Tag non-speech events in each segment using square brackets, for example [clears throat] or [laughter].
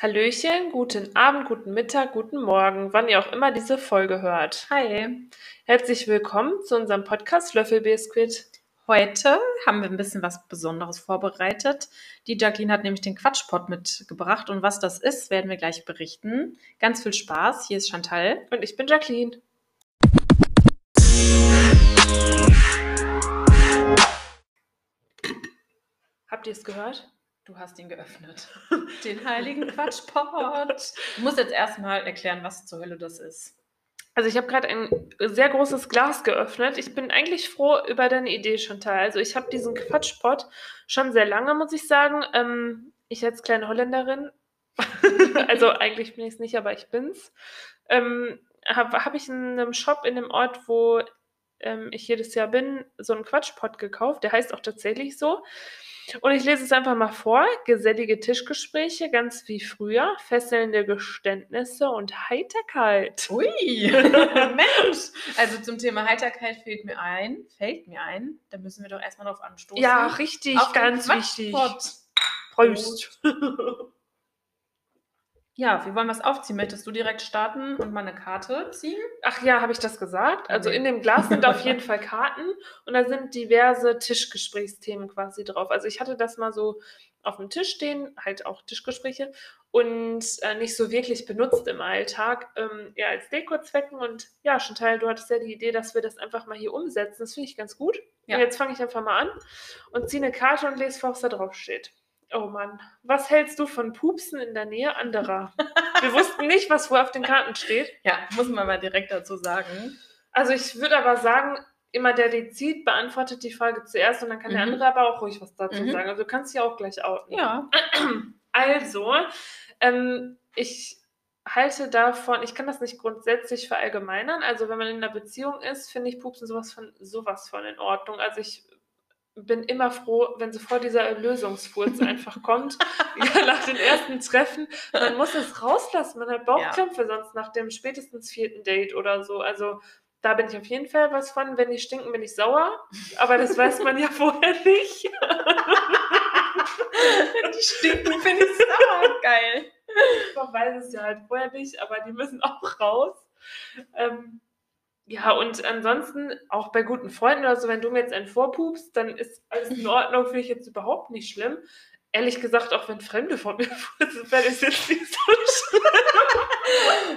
Hallöchen, guten Abend, guten Mittag, guten Morgen, wann ihr auch immer diese Folge hört. Hi. Herzlich willkommen zu unserem Podcast Löffelbiskuit. Heute haben wir ein bisschen was Besonderes vorbereitet. Die Jacqueline hat nämlich den Quatschpot mitgebracht und was das ist, werden wir gleich berichten. Ganz viel Spaß. Hier ist Chantal. Und ich bin Jacqueline. Habt ihr es gehört? Du hast ihn geöffnet. [laughs] Den heiligen Quatschpot. [laughs] Du musst jetzt erstmal erklären, was zur Hölle das ist. Also ich habe gerade ein sehr großes Glas geöffnet. Ich bin eigentlich froh über deine Idee, Chantal. Also ich habe diesen Quatschpot schon sehr lange, muss ich sagen. Ähm, ich als kleine Holländerin, [laughs] also eigentlich bin ich es nicht, aber ich bin's, ähm, habe hab ich in einem Shop in dem Ort, wo ähm, ich jedes Jahr bin, so einen Quatschpot gekauft. Der heißt auch tatsächlich so. Und ich lese es einfach mal vor. Gesellige Tischgespräche, ganz wie früher, fesselnde Geständnisse und Heiterkeit. Ui, [laughs] Mensch. Also zum Thema Heiterkeit fällt mir ein, fällt mir ein, da müssen wir doch erstmal drauf anstoßen. Ja, richtig, Auf ganz wichtig. Quatschpot. Prost. Ja, wie wollen wir es aufziehen? Möchtest du direkt starten und mal eine Karte ziehen? Ach ja, habe ich das gesagt? Also in dem Glas sind auf jeden [laughs] Fall Karten und da sind diverse Tischgesprächsthemen quasi drauf. Also ich hatte das mal so auf dem Tisch stehen, halt auch Tischgespräche und äh, nicht so wirklich benutzt im Alltag, ähm, eher als Dekozwecken. Und ja, Chantal, du hattest ja die Idee, dass wir das einfach mal hier umsetzen. Das finde ich ganz gut. Ja. Und jetzt fange ich einfach mal an und ziehe eine Karte und lese vor, was da drauf steht. Oh Mann, was hältst du von Pupsen in der Nähe anderer? Wir wussten nicht, was wohl auf den Karten steht. Ja, muss man mal direkt dazu sagen. Also ich würde aber sagen, immer der, die zieht, beantwortet die Frage zuerst und dann kann der Mhm. andere aber auch ruhig was dazu Mhm. sagen. Also du kannst ja auch gleich outen. Ja. [clears throat] Also, ähm, ich halte davon, ich kann das nicht grundsätzlich verallgemeinern. Also wenn man in einer Beziehung ist, finde ich Pupsen sowas von sowas von in Ordnung. Also ich bin immer froh, wenn sofort dieser Erlösungsfurz einfach kommt. [laughs] Ja, nach den ersten Treffen. Man muss es rauslassen. Man hat Bauchkrämpfe sonst nach dem spätestens vierten Date oder so. Also da bin ich auf jeden Fall was von. Wenn die stinken, bin ich sauer. Aber das weiß man ja [laughs] vorher nicht. [laughs] Die stinken, finde ich sauer geil. Man weiß es ja halt vorher nicht, aber die müssen auch raus. Ähm, ja, und ansonsten auch bei guten Freunden oder so, wenn du mir jetzt einen vorpupst, dann ist alles in Ordnung, finde ich jetzt überhaupt nicht schlimm. Ehrlich gesagt, auch wenn Fremde von mir furzen, wäre das jetzt nicht so schlimm.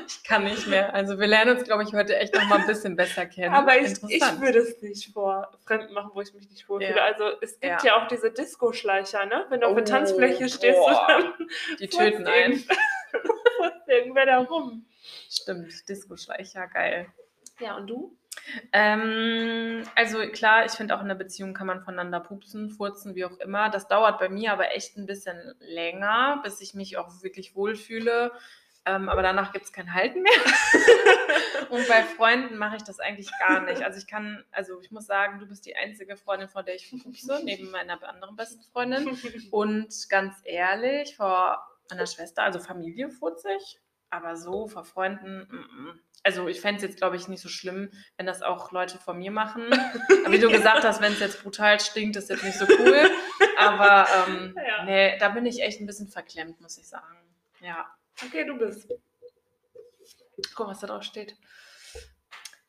Ich kann nicht mehr. Also wir lernen uns, glaube ich, heute echt noch mal ein bisschen besser kennen. Aber ich, ich würde es nicht vor Fremden machen, wo ich mich nicht wohlfühle. Ja. Also es gibt Ja. ja, auch diese Disco-Schleicher, ne? Wenn du auf der Oh, Tanzfläche stehst, boah. dann Die töten einen. [laughs] irgendwer da rum. Stimmt, Disco-Schleicher, geil. Ja, und du? Ähm, also klar, ich finde auch in der Beziehung kann man voneinander pupsen, furzen, wie auch immer. Das dauert bei mir aber echt ein bisschen länger, bis ich mich auch wirklich wohlfühle. Ähm, aber danach gibt es kein Halten mehr. [laughs] Und bei Freunden mache ich das eigentlich gar nicht. Also ich kann, also ich muss sagen, du bist die einzige Freundin, vor der ich pupse, neben meiner anderen besten Freundin. Und ganz ehrlich, vor meiner Schwester, also Familie furze ich, aber so vor Freunden, mm, mm. also ich fände es jetzt, glaube ich, nicht so schlimm, wenn das auch Leute von mir machen. [laughs] Wie du gesagt hast, wenn es jetzt brutal stinkt, ist jetzt nicht so cool. Aber ähm, [laughs] Ja. nee, da bin ich echt ein bisschen verklemmt, muss ich sagen. Ja. Okay, du bist. Guck, was da drauf steht.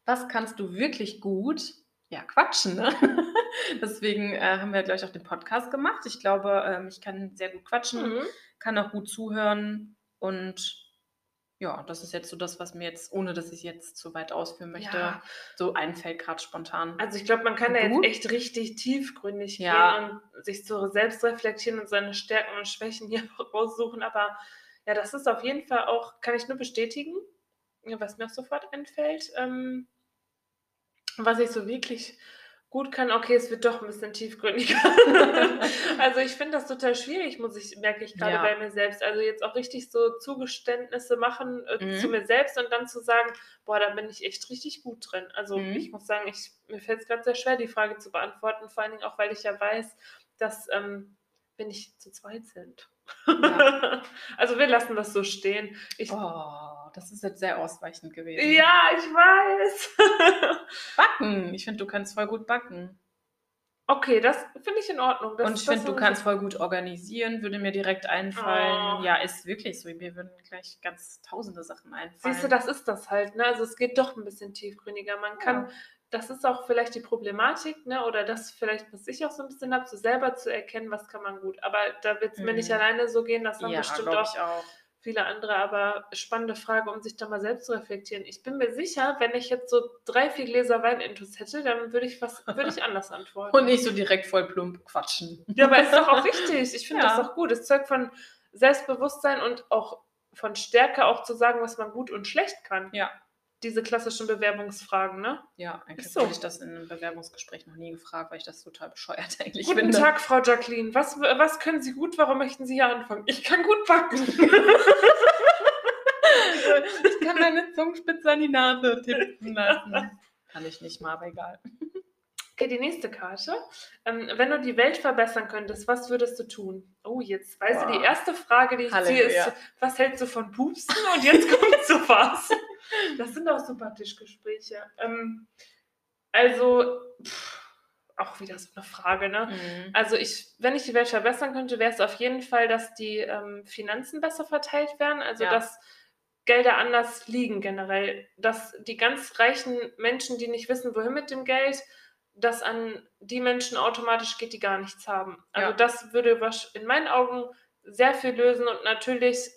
Was kannst du wirklich gut? Ja, quatschen, ne? [laughs] Deswegen äh, haben wir gleich auch den Podcast gemacht. Ich glaube, ähm, ich kann sehr gut quatschen. Mhm. kann auch gut zuhören und ja, das ist jetzt so das, was mir jetzt, ohne dass ich jetzt zu weit ausführen möchte, Ja. so einfällt gerade spontan. Also ich glaube, man kann da jetzt echt richtig tiefgründig Ja. gehen und sich so selbst reflektieren und seine Stärken und Schwächen [laughs] hier raussuchen. Aber ja, das ist auf jeden Fall auch, kann ich nur bestätigen, was mir auch sofort einfällt. Ähm, was ich so wirklich gut kann, okay, es wird doch ein bisschen tiefgründiger. [laughs] also ich finde das total schwierig, muss ich, merke ich gerade Ja. bei mir selbst. Also jetzt auch richtig so Zugeständnisse machen äh, Mhm. zu mir selbst und dann zu sagen, boah, da bin ich echt richtig gut drin. Also Mhm. ich muss sagen, ich, mir fällt es gerade sehr schwer, die Frage zu beantworten, vor allen Dingen auch, weil ich ja weiß, dass ähm, wir nicht zu zweit sind. Ja. [laughs] also wir lassen das so stehen. Ich, Oh, das ist jetzt sehr ausweichend gewesen. ja, ich weiß. [laughs] Backen. Ich finde, du kannst voll gut backen. Okay, das finde ich in Ordnung. Das, und ich finde, du kannst voll gut organisieren, würde mir direkt einfallen. Oh. Ja, ist wirklich so. Mir würden gleich ganz tausende Sachen einfallen. Siehst du, das ist das halt, ne? Also es geht doch ein bisschen tiefgründiger. Man kann, ja. Das ist auch vielleicht die Problematik, ne? Oder das vielleicht, was ich auch so ein bisschen habe, so selber zu erkennen, was kann man gut. Aber da wird es mhm. mir nicht mhm. alleine so gehen, das haben ja, bestimmt auch, auch viele andere, aber spannende Frage, um sich da mal selbst zu reflektieren. Ich bin mir sicher, wenn ich jetzt so drei, vier Gläser Wein intus hätte, dann würde ich was, würde ich anders antworten. [laughs] Und nicht so direkt voll plump quatschen. Ja, aber ist doch auch [laughs] richtig. Ich finde ja. das auch gut. Es zeugt von Selbstbewusstsein und auch von Stärke, auch zu sagen, was man gut und schlecht kann. Ja diese klassischen Bewerbungsfragen, ne? Ja, eigentlich so. habe ich das in einem Bewerbungsgespräch noch nie gefragt, weil ich das total bescheuert [laughs] eigentlich Guten finde. Guten Tag, Frau Jacqueline. Was, was können Sie gut? Warum möchten Sie hier anfangen? Ich kann gut backen. [laughs] [laughs] ich kann meine Zungenspitze an die Nase tippen lassen. Kann ich nicht mal, aber egal. Okay, die nächste Karte. Ähm, wenn du die Welt verbessern könntest, was würdest du tun? Oh, jetzt weißt du, die erste Frage, die ich Halleluja. ziehe, ist, was hältst du von Pupsen? Und jetzt kommt so was. Das sind auch super Tischgespräche. Ähm, also, pff, auch wieder so eine Frage, ne? Mhm. Also ich, wenn ich die Welt verbessern könnte, wäre es auf jeden Fall, dass die ähm, Finanzen besser verteilt werden. Also ja. dass Gelder anders liegen generell. Dass die ganz reichen Menschen, die nicht wissen, wohin mit dem Geld, dass an die Menschen automatisch geht, die gar nichts haben. Also ja. das würde in meinen Augen sehr viel lösen und natürlich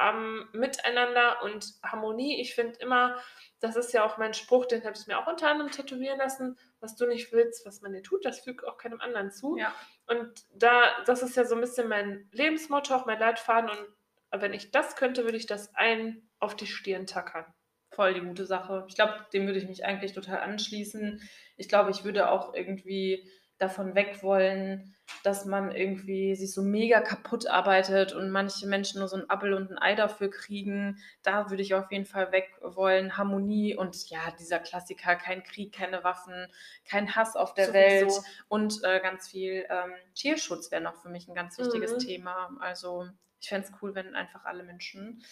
am Miteinander und Harmonie. Ich finde immer, das ist ja auch mein Spruch, den habe ich mir auch unter anderem tätowieren lassen, was du nicht willst, was man dir tut, das fügt auch keinem anderen zu. Ja. Und da, das ist ja so ein bisschen mein Lebensmotto, auch mein Leitfaden. Und wenn ich das könnte, würde ich das ein auf die Stirn tackern. Voll die gute Sache. Ich glaube, dem würde ich mich eigentlich total anschließen. Ich glaube, ich würde auch irgendwie davon weg wollen, dass man irgendwie sich so mega kaputt arbeitet und manche Menschen nur so ein Appel und ein Ei dafür kriegen. Da würde ich auf jeden Fall weg wollen. Harmonie und ja, dieser Klassiker, kein Krieg, keine Waffen, kein Hass auf der Sowieso. Welt und äh, ganz viel ähm, Tierschutz wäre noch für mich ein ganz wichtiges mhm. Thema. Also ich fände es cool, wenn einfach alle Menschen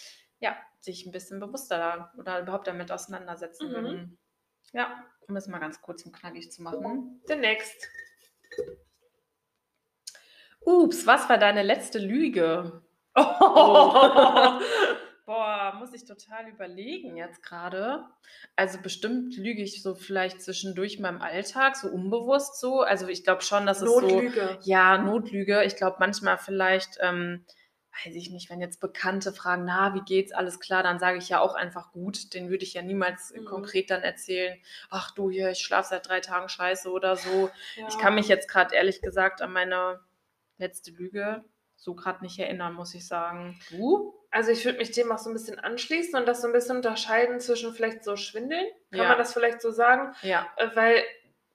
ja, sich ein bisschen bewusster oder überhaupt damit auseinandersetzen mhm. würden. Ja, um es mal ganz kurz und knackig zu machen. The next. Ups, was war deine letzte Lüge? Oh. [laughs] Boah, muss ich total überlegen jetzt gerade. Also bestimmt lüge ich so vielleicht zwischendurch in meinem Alltag, so unbewusst so. Also ich glaube schon, dass es Notlüge. so... Ja, Notlüge. Ich glaube manchmal vielleicht... Ähm, weiß ich nicht, wenn jetzt Bekannte fragen, na, wie geht's, alles klar, dann sage ich ja auch einfach gut. Den würde ich ja niemals mhm. konkret dann erzählen, ach du hier, ich schlafe seit drei Tagen scheiße oder so. Ja. Ich kann mich jetzt gerade ehrlich gesagt an meine letzte Lüge so gerade nicht erinnern, muss ich sagen. Du? Also ich würde mich dem auch so ein bisschen anschließen und das so ein bisschen unterscheiden zwischen vielleicht so Schwindeln, kann ja. man das vielleicht so sagen? Ja. Äh, weil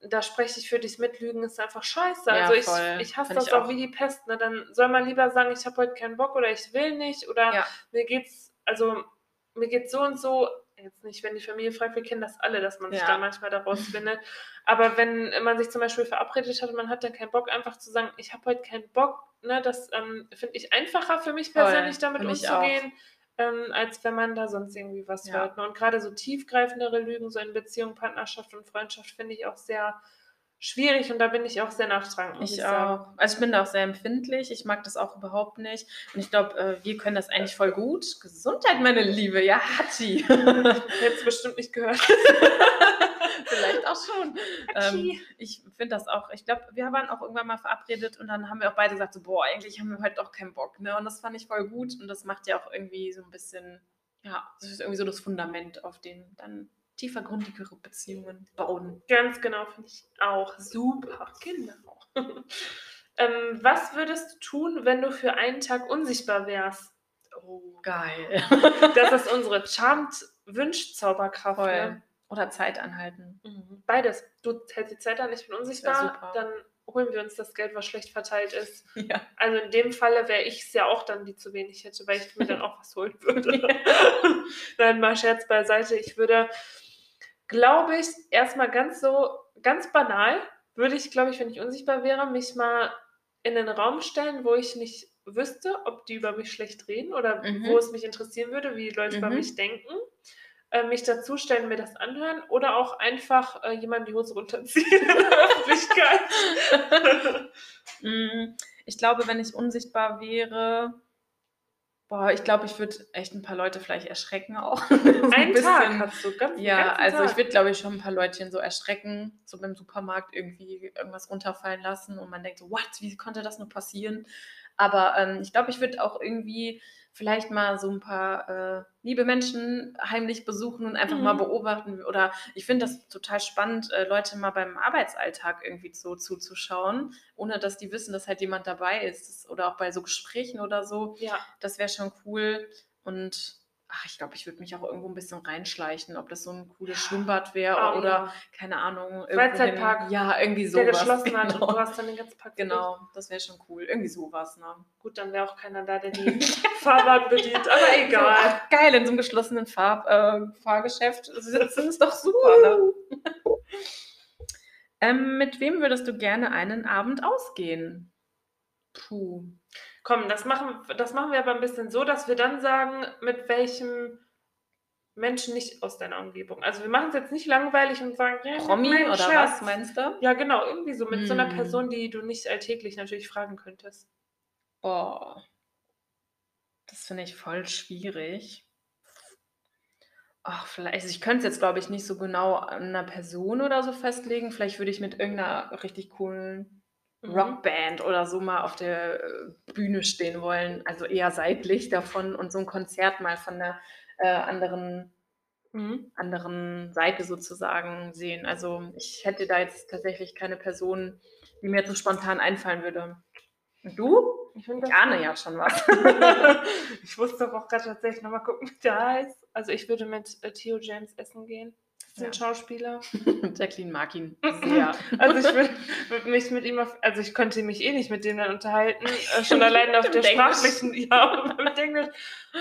da spreche ich für dich mit, Lügen ist einfach scheiße. Ja, also ich, voll. ich hasse Find das ich auch. auch wie die Pest. Ne? Dann soll man lieber sagen, ich habe heute keinen Bock oder ich will nicht oder ja. mir geht's, also mir geht's so und so. Jetzt nicht, wenn die Familie fragt, wir kennen das alle, dass man sich ja. da manchmal daraus findet. Aber wenn man sich zum Beispiel verabredet hat und man hat dann keinen Bock, einfach zu sagen, ich habe heute keinen Bock, ne, das ähm, finde ich einfacher für mich persönlich, damit für umzugehen. Auch ähm, als wenn man da sonst irgendwie was ja. hört. Ne? Und gerade so tiefgreifendere Lügen, so in Beziehung, Partnerschaft und Freundschaft, finde ich auch sehr schwierig und da bin ich auch sehr nachtragend. Ich, ich auch. Also ich bin da auch sehr empfindlich. Ich mag das auch überhaupt nicht. Und ich glaube, äh, wir können das eigentlich voll gut. Gesundheit, meine Liebe. Ja, Hatschi. Jetzt bestimmt nicht gehört. [laughs] [laughs] Vielleicht auch schon. Ähm, ich finde das auch, ich glaube, wir waren auch irgendwann mal verabredet und dann haben wir auch beide gesagt, so, boah, eigentlich haben wir heute doch keinen Bock. Ne? Und das fand ich voll gut und das macht ja auch irgendwie so ein bisschen, ja, das ist irgendwie so das Fundament, auf dem dann tiefergründigere Beziehungen bauen. Ganz genau, finde ich auch. Super. Genau. [laughs] ähm, was würdest du tun, wenn du für einen Tag unsichtbar wärst? Oh, geil. das ist [laughs] unsere Charmed-Wünsch-Zauberkraft. Ne? Oder Zeit anhalten. Mhm. Beides. Du hältst die Zeit an, ich bin unsichtbar, dann holen wir uns das Geld, was schlecht verteilt ist. [laughs] Ja. Also in dem Falle wäre ich es ja auch dann, die zu wenig hätte, weil ich mir dann [laughs] auch was holen würde. Ja. [laughs] Nein, mal Scherz beiseite. Ich würde, glaube ich, erstmal ganz so, ganz banal, würde ich, glaube ich, wenn ich unsichtbar wäre, mich mal in den Raum stellen, wo ich nicht wüsste, ob die über mich schlecht reden oder mhm. wo es mich interessieren würde, wie Leute mhm. über mich denken äh, mich dazustellen, mir das anhören oder auch einfach äh, jemand die Hose runterziehen in der Öffentlichkeit. [laughs] Mm, ich glaube, wenn ich unsichtbar wäre, boah, ich glaube, ich würde echt ein paar Leute vielleicht erschrecken auch. [laughs] so Ein ein Tag hast du, ganz, Ja, also ich Tag. würde, glaube ich, schon ein paar Leutchen so erschrecken, so beim Supermarkt irgendwie irgendwas runterfallen lassen und man denkt so, what, wie konnte das nur passieren? Aber ähm, ich glaube, ich würde auch irgendwie vielleicht mal so ein paar äh, liebe Menschen heimlich besuchen und einfach mal Mhm. beobachten. Oder ich finde das total spannend, äh, Leute mal beim Arbeitsalltag irgendwie so zuzuschauen, ohne dass die wissen, dass halt jemand dabei ist. Oder auch bei so Gesprächen oder so. Ja, Das wäre schon cool. Und ach, ich glaube, ich würde mich auch irgendwo ein bisschen reinschleichen, ob das so ein cooles Schwimmbad wäre Ah, oder ja. keine Ahnung. Freizeitpark, Ja, irgendwie der sowas. geschlossen hat und Genau, du hast dann den ganzen Park. genau das wäre schon cool. Irgendwie sowas, ne? Gut, dann wäre auch keiner da, der die Fahrbahn bedient, aber [laughs] egal. So, ach, geil, in so einem geschlossenen Farb, äh, Fahrgeschäft sitzen ist doch super, ne? ähm, mit wem würdest du gerne einen Abend ausgehen? Puh. Komm, das machen, das machen wir aber ein bisschen so, dass wir dann sagen, mit welchem Menschen nicht aus deiner Umgebung. Also wir machen es jetzt nicht langweilig und sagen, ja, Promi oder Schatz. was meinst du? Ja, genau, irgendwie so mit so einer Hm. Person, die du nicht alltäglich natürlich fragen könntest. Boah. Das finde ich voll schwierig. Ach, vielleicht, also ich könnte es jetzt, glaube ich, nicht so genau an einer Person oder so festlegen. Vielleicht würde ich mit irgendeiner richtig coolen. Rockband oder so mal auf der äh, Bühne stehen wollen. Also eher seitlich davon und so ein Konzert mal von der äh, anderen, Mhm. anderen Seite sozusagen sehen. Also ich hätte da jetzt tatsächlich keine Person, die mir jetzt so spontan einfallen würde. Und du? Ich, Ich ahne ja schon was. [laughs] ich wusste doch auch gerade tatsächlich nochmal gucken, wie der heißt. Also ich würde mit äh, Theo James essen gehen. Das ist ein Ja. Schauspieler. [laughs] Jacqueline mag ihn sehr. [laughs] Also ich würde würd mich mit ihm auf, also ich könnte mich eh nicht mit dem dann unterhalten, äh, schon [laughs] alleine auf der Englisch. sprachlichen, ja, mit Englisch.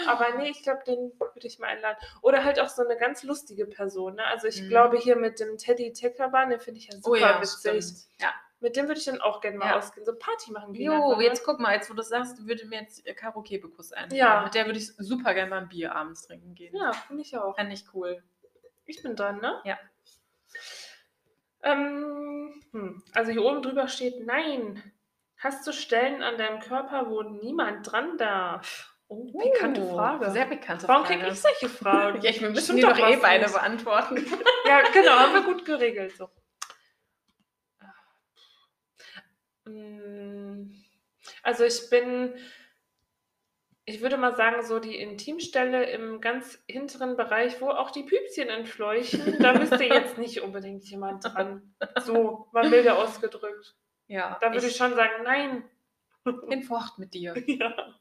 Aber nee, ich glaube, den würde ich mal einladen. Oder halt auch so eine ganz lustige Person. Ne? Also ich Mhm. glaube hier mit dem Teddy Teckerban, den finde ich ja super Oh ja, witzig. stimmt. Ja. Mit dem würde ich dann auch gerne mal Ja. ausgehen, so Party machen gehen. Jo, einfach, ne? jetzt guck mal, jetzt wo du das sagst, würde mir jetzt äh, Caro Kebekus einfallen. Ja. Mit der würde ich super gerne mal ein Bier abends trinken gehen. Ja, finde ich auch. Fände ich cool. Ich bin dran, ne? Ja. Ähm, hm. Also hier oben drüber steht Nein. Hast du Stellen an deinem Körper, wo niemand dran darf? Oh, pikante Oh, Frage. Sehr bekannte Warum Frage. kriege ich solche Fragen? [laughs] ja, ich, wir müssen die doch eh beide nicht. beantworten. [laughs] Ja, genau, haben wir gut geregelt. So. Mm, Also ich bin, ich würde mal sagen, so die Intimstelle im ganz hinteren Bereich, wo auch die Püpschen entfleuchen, da müsste [laughs] jetzt nicht unbedingt jemand dran. So, mal milder ausgedrückt. Ja, Da würde ich schon sagen, nein. bin fort mit dir. [laughs] Ja.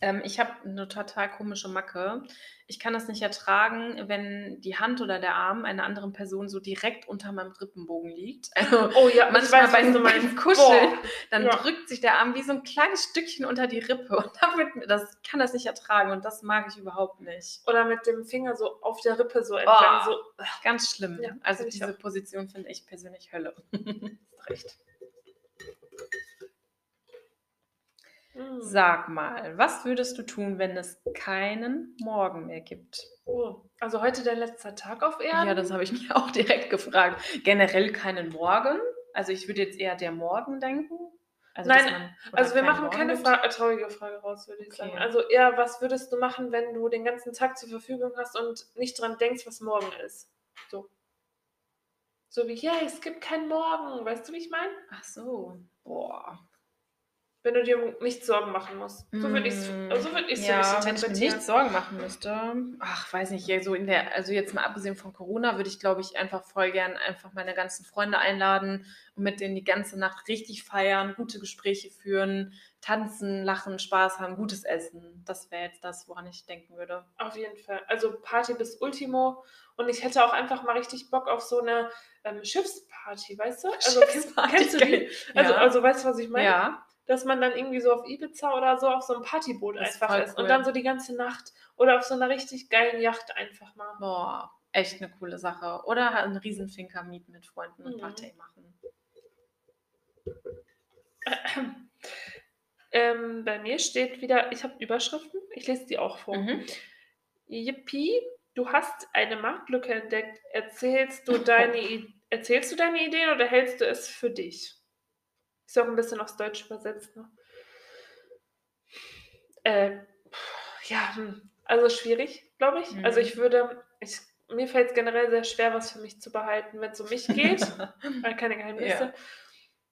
Ähm, ich habe eine total komische Macke. Ich kann das nicht ertragen, wenn die Hand oder der Arm einer anderen Person so direkt unter meinem Rippenbogen liegt. Also Oh ja, manchmal weiß, du beim meinst. Kuscheln, Boah. dann Ja. drückt sich der Arm wie so ein kleines Stückchen unter die Rippe. Und da wird mir, das kann das nicht ertragen und das mag ich überhaupt nicht. Oder mit dem Finger so auf der Rippe so entlang. Oh. So, Ganz schlimm. Ja, also diese auch. Position finde ich persönlich Hölle. [laughs] Recht. Sag mal, was würdest du tun, wenn es keinen Morgen mehr gibt? Oh, also heute dein letzter Tag auf Erden? Ja, das habe ich [laughs] mir auch direkt gefragt. Generell keinen Morgen. Also ich würde jetzt eher der Morgen denken. Also, Nein, man- Also wir machen Morgen keine. Fra äh, traurige Frage raus, würde ich Okay. sagen. Also eher, was würdest du machen, wenn du den ganzen Tag zur Verfügung hast und nicht dran denkst, was morgen ist? So. So wie, ja, es gibt keinen Morgen. Weißt du, wie ich meine? Ach so. Boah. Wenn du dir nicht Sorgen machen musst. So würde ich es Mm, so würd ich's für ja, mich wenn ich mir interpretieren. nicht Sorgen machen müsste, ach, weiß nicht, so in der, also jetzt mal abgesehen von Corona, würde ich, glaube ich, einfach voll gern einfach meine ganzen Freunde einladen und mit denen die ganze Nacht richtig feiern, gute Gespräche führen, tanzen, lachen, Spaß haben, gutes Essen. Das wäre jetzt das, woran ich denken würde. Auf jeden Fall. Also Party bis Ultimo. Und ich hätte auch einfach mal richtig Bock auf so eine ähm, Schiffsparty, weißt du? Also kennst, Schiffsparty, kennst du die? Also, Ja. also weißt du, was ich meine? Ja, dass man dann irgendwie so auf Ibiza oder so auf so einem Partyboot Das ist einfach voll ist cool. und dann so die ganze Nacht oder auf so einer richtig geilen Yacht einfach mal. boah, echt eine coole Sache. Oder halt einen Riesenfinker mieten mit Freunden und Mhm. Party machen. [clears throat] Ähm, bei mir steht wieder, ich habe Überschriften, ich lese die auch vor. Mhm. Yippie, du hast eine Marktlücke entdeckt. Erzählst du deine, erzählst du deine Ideen oder hältst du es für dich? Ist ja auch ein bisschen aufs Deutsch übersetzt, ne? Äh, ja, hm, also schwierig, glaube ich. Mhm. Also ich würde, ich, mir fällt es generell sehr schwer, was für mich zu behalten, wenn es um mich geht. [laughs] Weil keine Geheimnisse. Ja.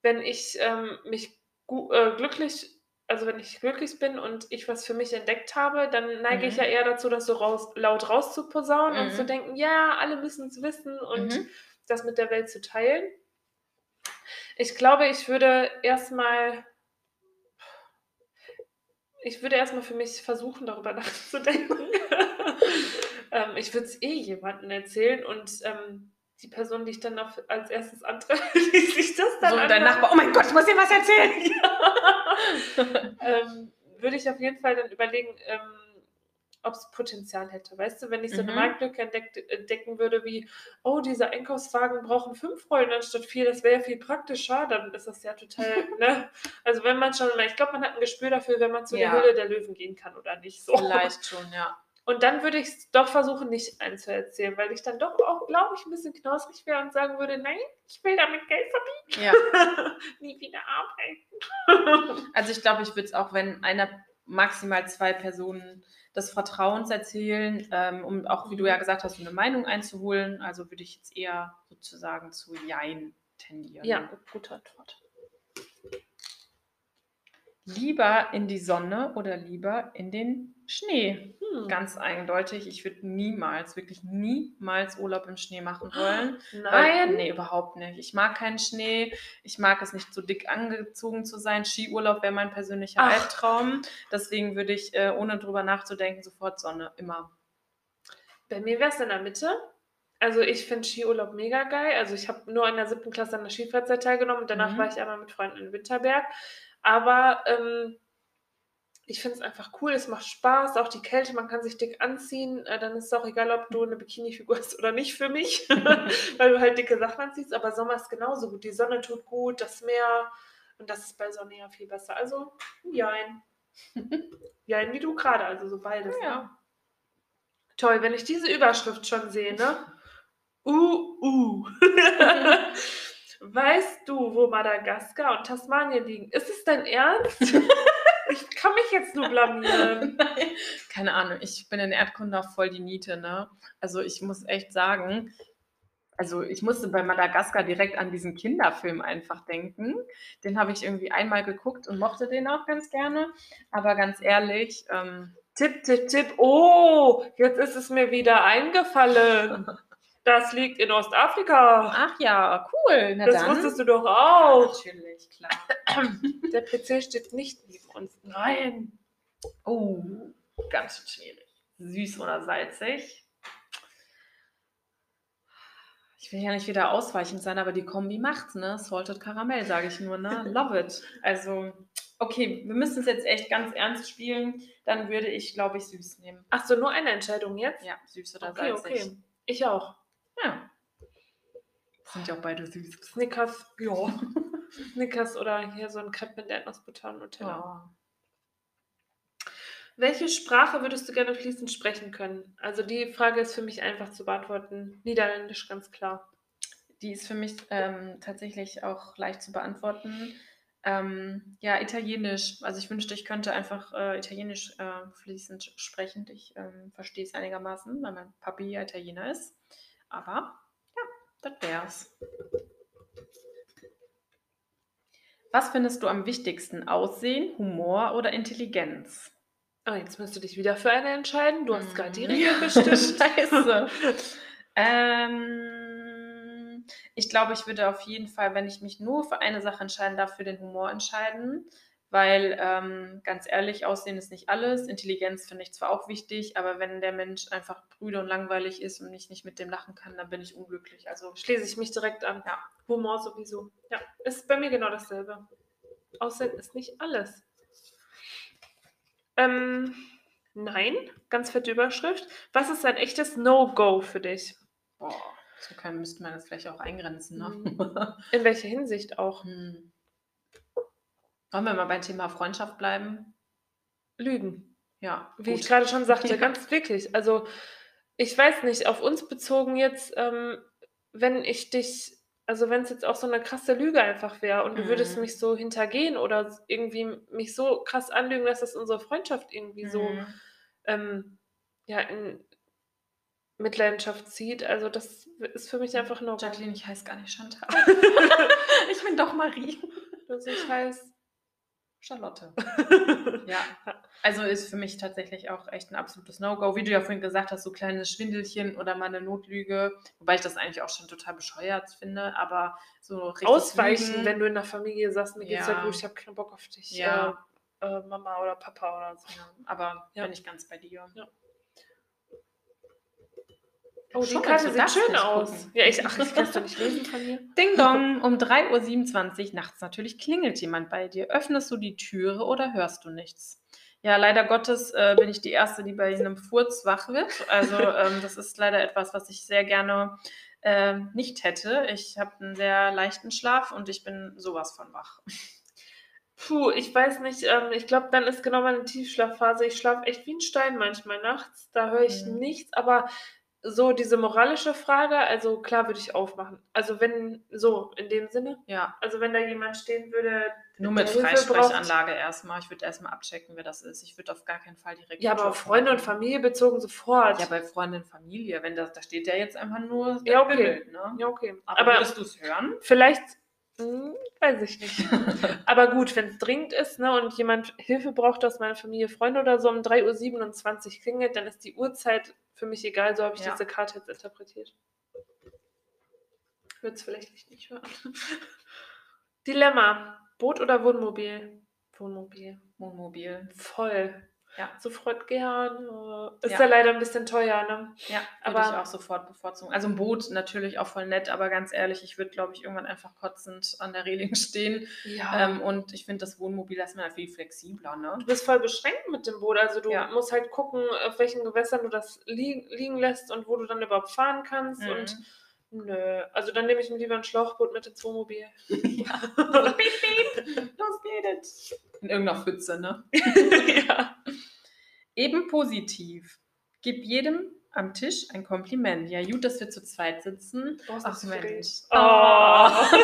Wenn ich ähm, mich äh, glücklich, also wenn ich glücklich bin und ich was für mich entdeckt habe, dann neige ich Mhm. ja eher dazu, das so raus, laut rauszuposaunen und Mhm. zu denken, ja, alle müssen es wissen und Mhm. das mit der Welt zu teilen. Ich glaube, ich würde erstmal, ich würde erstmal für mich versuchen, darüber [laughs] nachzudenken. ähm, ich würde es eh jemandem erzählen und ähm, die Person, die ich dann auf, als erstes antreffe, [laughs] die sich das dann So, dein Nachbar, oh mein Gott, ich muss dir was erzählen. [laughs] ähm, würde ich auf jeden Fall dann überlegen, ähm, ob es Potenzial hätte. Weißt du, wenn ich so eine Mhm. Marktlücke entdeckt, entdecken würde, wie, oh, diese Einkaufswagen brauchen fünf Rollen anstatt vier, das wäre ja viel praktischer, dann ist das ja total, [laughs] ne? Also wenn man schon, ich glaube, man hat ein Gespür dafür, wenn man zu Ja. der Höhle der Löwen gehen kann oder nicht. So. Vielleicht schon, ja. Und dann würde ich es doch versuchen, nicht einzuerzählen, weil ich dann doch auch, glaube ich, ein bisschen knausrig wäre und sagen würde, nein, ich will damit Geld ja. verdienen, [laughs] nie wieder arbeiten. Also ich glaube, ich würde es auch, wenn einer maximal zwei Personen des Vertrauens erzählen, ähm, um auch, wie du ja gesagt hast, eine Meinung einzuholen. Also würde ich jetzt eher sozusagen zu Jein tendieren. ja, gute Antwort. Lieber in die Sonne oder lieber in den Schnee? Hm. Ganz eindeutig. Ich würde niemals, wirklich niemals Urlaub im Schnee machen wollen. Weil, Nein. nee, überhaupt nicht. Ich mag keinen Schnee. Ich mag es nicht so dick angezogen zu sein. Skiurlaub wäre mein persönlicher Ach. Albtraum. Deswegen würde ich, äh, ohne drüber nachzudenken, sofort Sonne. Immer. Bei mir wäre es in der Mitte. Also ich finde Skiurlaub mega geil. Also ich habe nur in der siebten Klasse an der Skifreizeit teilgenommen und danach Mhm. war ich einmal mit Freunden in Winterberg. Aber ähm, ich finde es einfach cool, es macht Spaß, auch die Kälte, man kann sich dick anziehen. Äh, dann ist es auch egal, ob du eine Bikini-Figur hast oder nicht für mich, [laughs] [laughs] weil du halt dicke Sachen anziehst. Aber Sommer ist genauso gut. Die Sonne tut gut, das Meer und das ist bei Sonne ja viel besser. Also jein. [laughs] jein wie du gerade, also so beides. Ne? Ja. Toll, wenn ich diese Überschrift schon sehe, ne? Uh, uh. Weißt du, wo Madagaskar und Tasmanien liegen? Ist es dein Ernst? [laughs] ich kann mich jetzt nur blamieren. [laughs] Keine Ahnung, ich bin in Erdkunde auch voll die Niete, ne? Also ich muss echt sagen, also ich musste bei Madagaskar direkt an diesen Kinderfilm einfach denken. Den habe ich irgendwie einmal geguckt und mochte den auch ganz gerne. Aber ganz ehrlich, ähm, Tipp, tipp, tipp. Oh, jetzt ist es mir wieder eingefallen. [laughs] Das liegt in Ostafrika. ach ja, cool. Na Das dann. wusstest du doch auch. Natürlich, klar. Der PC steht nicht neben uns. Nein. Oh, ganz schön schwierig. Süß oder salzig? Ich will ja nicht wieder ausweichend sein, aber die Kombi macht's, ne? Salted Karamell, sage ich nur, ne? [laughs] Love it. Also, okay, wir müssen es jetzt echt ganz ernst spielen. Dann würde ich, glaube ich, süß nehmen. Ach so, nur eine Entscheidung jetzt? Ja, süß oder Okay, salzig. okay. Ich auch. Ja. Sind ja auch beide süß. Snickers, ja. [laughs] Snickers oder hier so ein Crepe mit Erdnussbutter und Nutella. Oh. Welche Sprache würdest du gerne fließend sprechen können? Also die Frage ist für mich einfach zu beantworten. Niederländisch ganz klar. Die ist für mich ähm, tatsächlich auch leicht zu beantworten. Ähm, ja, Italienisch. Also ich wünschte, ich könnte einfach äh, Italienisch äh, fließend sprechen. Ich ähm, verstehe es einigermaßen, weil mein Papi ja Italiener ist. Aber ja, das wär's. Was findest du am wichtigsten? Aussehen, Humor oder Intelligenz? Oh, jetzt musst du dich wieder für eine entscheiden. Du hast gerade die Mm. Regeln [laughs] bestimmt. Scheiße. ähm, ich glaube, ich würde auf jeden Fall, wenn ich mich nur für eine Sache entscheiden darf, für den Humor entscheiden. Weil, ähm, ganz ehrlich, Aussehen ist nicht alles. Intelligenz finde ich zwar auch wichtig, aber wenn der Mensch einfach brüde und langweilig ist und ich nicht mit dem lachen kann, dann bin ich unglücklich. Also, Schließe ich mich direkt an. Ja. Humor sowieso. Ja, ist bei mir genau dasselbe. Aussehen ist nicht alles. Ähm, nein, ganz fette Überschrift. Was ist ein echtes No-Go für dich? boah, so können, müsste man das vielleicht auch eingrenzen, ne? Mhm. In welcher Hinsicht auch? hm. Wollen wir mal beim Thema Freundschaft bleiben? Lügen. Ja. Wie ich gut. gerade schon sagte, Ja. ganz wirklich. Also Ich weiß nicht, auf uns bezogen jetzt, ähm, wenn ich dich also wenn es jetzt auch so eine krasse Lüge einfach wäre und du würdest Mhm. mich so hintergehen oder irgendwie mich so krass anlügen, dass das unsere Freundschaft irgendwie so, Mhm. ähm, ja, in Mitleidenschaft zieht. Also das ist für mich einfach No-Go. Jacqueline, ich heiße gar nicht Chantal. [laughs] [laughs] Ich bin doch Marie. Also ich heiße Charlotte. [laughs] Ja, also ist für mich tatsächlich auch echt ein absolutes No-Go. Wie du ja vorhin gesagt hast, so kleine Schwindelchen oder mal 'ne Notlüge, wobei ich das eigentlich auch schon total bescheuert finde, aber so richtig Ausweichen, lügen wenn du in der Familie sagst: „Mir geht's ja Ja. gut, ich habe keinen Bock auf dich, Ja. äh, äh, Mama oder Papa“ oder so. Ja, aber Ja. bin ich ganz bei dir. Ja. Oh, die Karte sieht schön aus. gucken. Ja, ich ach, ich kann's doch nicht lesen von hier. [laughs] Ding Dong, um 3:27 Uhr nachts natürlich klingelt jemand bei dir. Öffnest du die Türe oder hörst du nichts? Ja, leider Gottes, äh, bin ich die Erste, die bei 'nem Furz wach wird. Also, [laughs] ähm, das ist leider etwas, was ich sehr gerne, ähm, nicht hätte. Ich habe 'n sehr leichten Schlaf und ich bin so was von wach. Puh, ich weiß nicht, ähm, ich glaube, dann ist genau meine Tiefschlafphase. Ich schlafe echt wie 'n Stein manchmal nachts, da höre ich Mhm. nichts, aber so diese moralische Frage, also klar würde ich aufmachen. Also wenn so in dem Sinne. Ja. Also wenn da jemand stehen würde, Nur mit Freisprechanlage erst mal. Ich würde erst mal abchecken, wer das ist. Ich würde auf gar keinen Fall direkt Ja, aber auf Freunde und. Familie bezogen sofort. Ja, bei Freundin, Familie, wenn das da steht ja jetzt einfach nur Ja, okay. Bild, ne? Ja, okay. Aber, Aber würdest du's hören? vielleicht hm, weiß ich nicht. [laughs] Aber gut, wenn's dringend ist, ne, und jemand Hilfe braucht aus meiner Familie, Freunde oder so, um 3:27 Uhr klingelt, dann ist die Uhrzeit für mich egal, so habe ich Ja. diese Karte jetzt interpretiert. Würde es vielleicht nicht hören. [laughs] Dilemma: Boot oder Wohnmobil? Wohnmobil. Wohnmobil. Voll. Ja. Sofort gerne. Ist Ja. ja leider 'n bisschen teuer, ne? Ja, würde Aber- ich auch sofort bevorzugen. Also 'n Boot natürlich auch voll nett, aber ganz ehrlich, ich würde, glaube ich, irgendwann einfach kotzend an der Reling [laughs] stehen. Ja. Ähm, und ich finde das Wohnmobil, da ist man ja viel flexibler, ne? Du bist voll beschränkt mit dem Boot. Also, du Ja. musst halt gucken, auf welchen Gewässern du das liegen liegen lässt und wo du dann überhaupt fahren kannst und Mhm. nö. Also, dann nehme ich mir lieber 'n Schlauchboot mit ins Wohnmobil. [laughs] Ja. So, piep, piep, los geht's. In irgend 'ner Pfütze, ne? [laughs] Ja. Eben positiv. Gib jedem am Tisch ein Kompliment. Ja, gut, dass wir zu zweit sitzen. Ist Ach Mensch. Oh. Oh.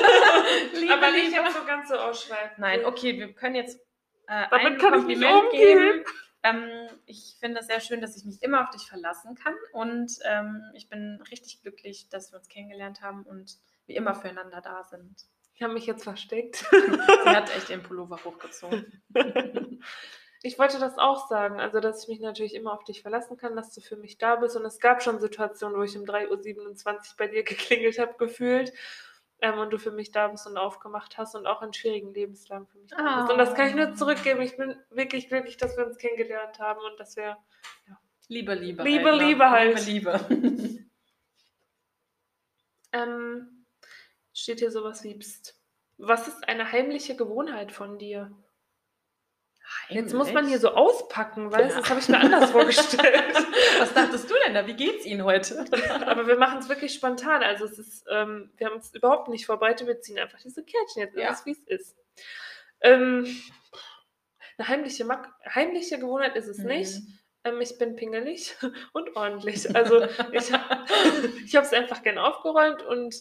[laughs] Liebe, Aber nicht jetzt so ganz so ausschweifend. Nein, okay, wir können jetzt äh, Damit ein kann ich Kompliment umgehen. geben. Ähm, ich finde es sehr schön, dass ich mich immer auf dich verlassen kann und ähm, ich bin richtig glücklich, dass wir uns kennengelernt haben und wie immer füreinander da sind. Ich habe mich jetzt versteckt. [laughs] Sie hat echt ihren Pullover hochgezogen. [laughs] Ich wollte das auch sagen, also, dass ich mich natürlich immer auf dich verlassen kann, dass du für mich da bist und es gab schon Situationen, wo ich um 3:27 Uhr bei dir geklingelt habe gefühlt, ähm, und du für mich da bist und aufgemacht hast und auch in schwierigen Lebenslagen für mich da bist. Und das kann ich nur Oh. zurückgeben. Ich bin wirklich glücklich, dass wir uns kennengelernt haben und dass wir Liebe, Liebe. Liebe, halt, ne? Liebe halt. Liebe, Liebe. [laughs] ähm, steht hier sowas wie Psst. Was ist eine heimliche Gewohnheit von dir? Jetzt muss man hier so auspacken, weißt du? Ja. Das habe ich mir anders [laughs] vorgestellt. Was dachtest du denn da? Wie geht's Ihnen heute? [laughs] Aber wir machen es wirklich spontan. Also es ist, ähm, wir haben uns überhaupt nicht vorbereitet. Wir ziehen einfach diese Kärtchen jetzt Ja. wie es ist. Ähm, eine heimliche, Mag heimliche Gewohnheit ist es nicht. Mhm. Ähm, ich bin pingelig [laughs] und ordentlich. Also ich, ich habe es einfach gern aufgeräumt und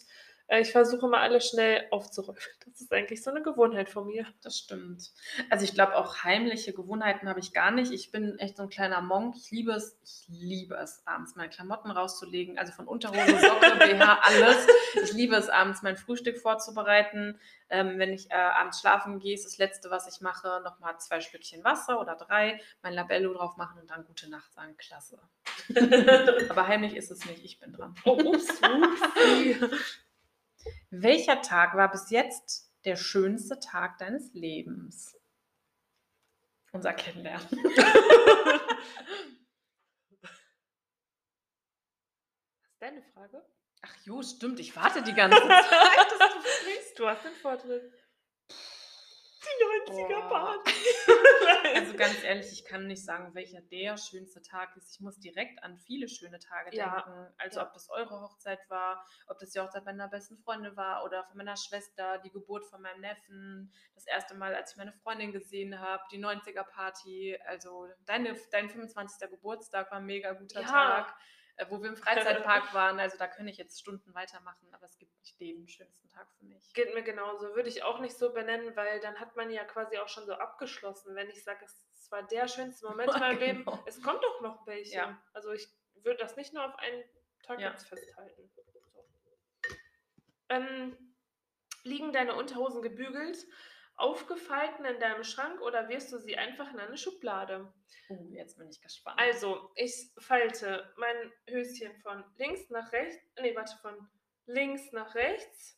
ich versuche mal alles schnell aufzuräumen. [laughs] Das ist eigentlich so eine Gewohnheit von mir. Das stimmt. Also ich glaube auch heimliche Gewohnheiten habe ich gar nicht. Ich bin echt so ein kleiner Monk. Ich liebe es, ich liebe es, abends meine Klamotten rauszulegen. Also von Unterhose, Socke, [laughs] BH, alles. Ich liebe es, abends mein Frühstück vorzubereiten. Ähm, wenn ich äh, abends schlafen gehe, ist das Letzte, was ich mache, nochmal zwei Schlückchen Wasser oder drei, mein Labello drauf machen und dann gute Nacht sagen. Klasse. [laughs] Aber heimlich ist es nicht. Ich bin dran. Oh, ups, upsi. Welcher Tag war bis jetzt der schönste Tag deines Lebens? Unser Kennenlernen. [laughs] Was ist deine Frage? Ach jo, stimmt. Ich warte die ganze Zeit, dass du. Du hast den Vortritt. Die 90er Boah. Party. [laughs] Also ganz ehrlich, ich kann nicht sagen, welcher der schönste Tag ist. Ich muss direkt an viele schöne Tage Ja. denken. Also Ja. ob das eure Hochzeit war, ob das die Hochzeit meiner besten Freunde war oder von meiner Schwester, die Geburt von meinem Neffen, das erste Mal, als ich meine Freundin gesehen habe, die 90er Party. Also deine, dein 25. Geburtstag war ein mega guter Ja. Tag. Äh, wo wir im Freizeitpark [laughs] waren. Also da könnte ich jetzt Stunden weitermachen, aber es gibt nicht den schönsten Tag für mich. Geht mir genauso. Würde ich auch nicht so benennen, weil dann hat man ja quasi auch schon so abgeschlossen. Wenn ich sage, es war der schönste Moment in [laughs] meinem Leben, Genau. es kommt doch noch welche. Ja. Also ich würde das nicht nur auf einen Tag Ja. jetzt festhalten. So. Ähm, liegen deine Unterhosen gebügelt, aufgefalten in deinem Schrank oder wirfst du sie einfach in eine Schublade? Uh, jetzt bin ich gespannt. Also, ich falte mein Höschen von links nach rechts, nee, warte, von links nach rechts,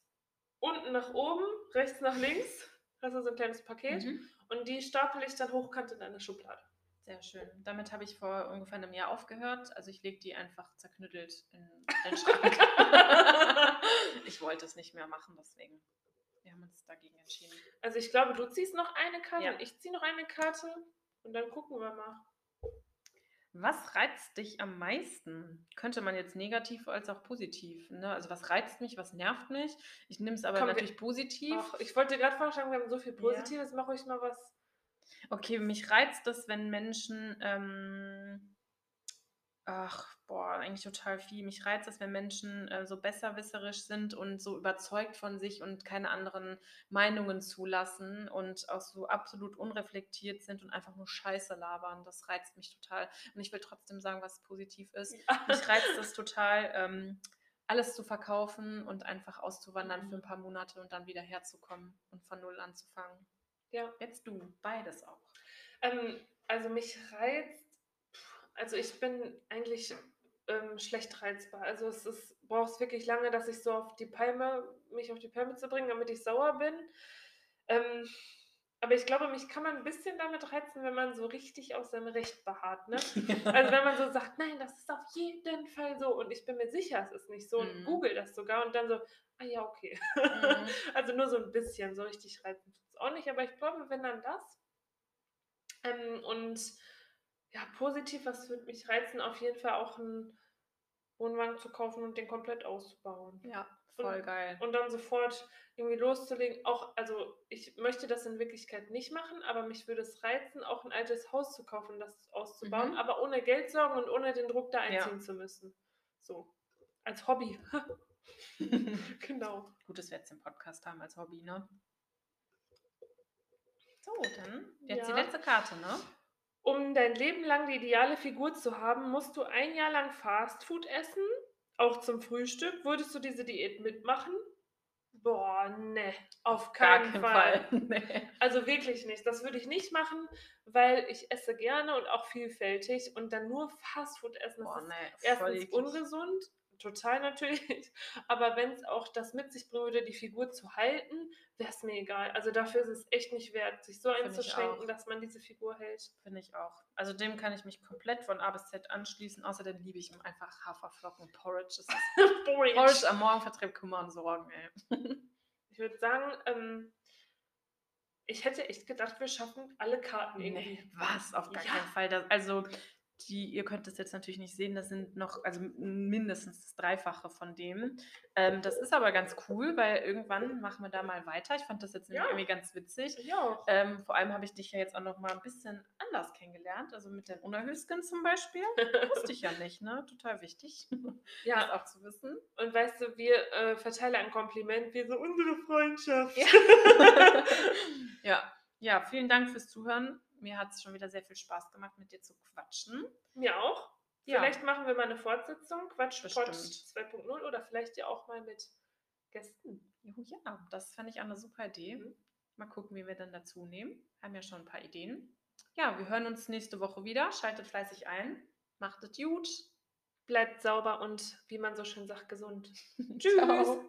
unten nach oben, rechts nach links. Das ist so ein kleines Paket. Mhm. Und die stapel ich dann hochkant in eine Schublade. Sehr schön. Damit habe ich vor ungefähr einem Jahr aufgehört. Also ich lege die einfach zerknüttelt in den [laughs] Schrank. [laughs] ich wollte es nicht mehr machen, deswegen. Wir haben uns dagegen entschieden. Also ich glaube, du ziehst noch eine Karte Ja. und ich ziehe noch eine Karte und dann gucken wir mal. Was reizt dich am meisten? Könnte man jetzt negativ als auch positiv. Ne? Also was reizt mich, was nervt mich? Ich nehme es aber Komm, wir- natürlich positiv. Ach, ich wollte gerade vorschlagen, wir haben so viel Ja. Positives, mach euch mal was. Okay, mich reizt es, wenn Menschen, ähm, ach, boah, eigentlich total viel. Mich reizt es, wenn Menschen äh, so besserwisserisch sind und so überzeugt von sich und keine anderen Meinungen zulassen und auch so absolut unreflektiert sind und einfach nur Scheiße labern. Das reizt mich total. Und ich will trotzdem sagen, was positiv ist. Mich reizt es [laughs] total, ähm, alles zu verkaufen und einfach auszuwandern für ein paar Monate und dann wieder herzukommen und von Null anzufangen. Ja. Jetzt du, beides auch. Ähm, also mich reizt, also ich bin eigentlich ähm, schlecht reizbar. Also es ist, braucht wirklich lange, dass ich so auf die Palme, mich auf die Palme zu bringen, damit ich sauer bin. Ähm, aber ich glaube, mich kann man ein bisschen damit reizen, wenn man so richtig auf seinem Recht beharrt. Ne? [laughs] Also wenn man so sagt, nein, das ist auf jeden Fall so und ich bin mir sicher, es ist nicht so und Mhm. google das sogar und dann so, ah ja, okay. Mhm. [laughs] Also nur so ein bisschen, so richtig reizen tut es auch nicht, aber ich glaube, wenn dann das. Ähm, und ja, positiv, was würde mich reizen, auf jeden Fall auch einen Wohnwagen zu kaufen und den komplett auszubauen. Ja, voll geil. Und dann sofort irgendwie loszulegen. Auch, also ich möchte das in Wirklichkeit nicht machen, aber mich würde es reizen, auch ein altes Haus zu kaufen und das auszubauen, Mhm. aber ohne Geldsorgen und ohne den Druck da Ja. einziehen zu müssen. So. Als Hobby. [laughs] [laughs] genau. Gut, dass wir jetzt den Podcast haben als Hobby, ne? So, dann jetzt Ja. die letzte Karte, ne? Um dein Leben lang die ideale Figur zu haben, musst du ein Jahr lang Fastfood essen, auch zum Frühstück. Würdest du diese Diät mitmachen? Boah, ne, auf keinen Fall. [laughs] nee. Also wirklich nicht. Das würde ich nicht machen, weil ich esse gerne und auch vielfältig und dann nur Fastfood essen. Das Boah, ist nee, voll erstens eklig. ungesund, total natürlich, [laughs] aber wenn es auch das mit sich bringen würde, die Figur zu halten, wäre es mir egal. Also dafür ist es echt nicht wert, sich so einzuschränken, dass man diese Figur hält. Finde ich auch. Also dem kann ich mich komplett von A bis Z anschließen. Außerdem liebe ich einfach Haferflocken Porridge. Das ist [laughs] Porridge. Porridge am Morgen vertreibt Kummer und Sorgen, ey. Ich würde sagen, ähm, ich hätte echt gedacht, wir schaffen alle Karten irgendwie. Nee, was? Auf gar Ja. keinen Fall. Das, also, die, ihr könnt das jetzt natürlich nicht sehen, das sind noch, also mindestens das Dreifache von dem. Ähm, das ist aber ganz cool, weil irgendwann machen wir da mal weiter. Ich fand das jetzt Ja. irgendwie ganz witzig. Ja. Ähm, vor allem habe ich dich ja jetzt auch noch mal ein bisschen anders kennengelernt, also mit den Unerhösken zum Beispiel. [laughs] Wusste ich ja nicht, ne? Total wichtig, [laughs] das ja, auch zu wissen. und weißt du, wir äh, verteilen ein Kompliment, wir so unsere Freundschaft. Ja. [laughs] ja. ja, vielen Dank fürs Zuhören. Mir hat es schon wieder sehr viel Spaß gemacht, mit dir zu quatschen. Mir auch. Ja. Vielleicht machen wir mal eine Fortsetzung, Quatsch, Pod Bestimmt. 2.0 oder vielleicht ja auch mal mit Gästen. Jo, Ja, das fand ich auch eine super Idee. Mhm. Mal gucken, wie wir dann dazu nehmen. Haben ja schon ein paar Ideen. Ja, wir hören uns nächste Woche wieder. Schaltet fleißig ein. Macht es gut. Bleibt sauber und, wie man so schön sagt, gesund. [laughs] Tschüss. Tschüss.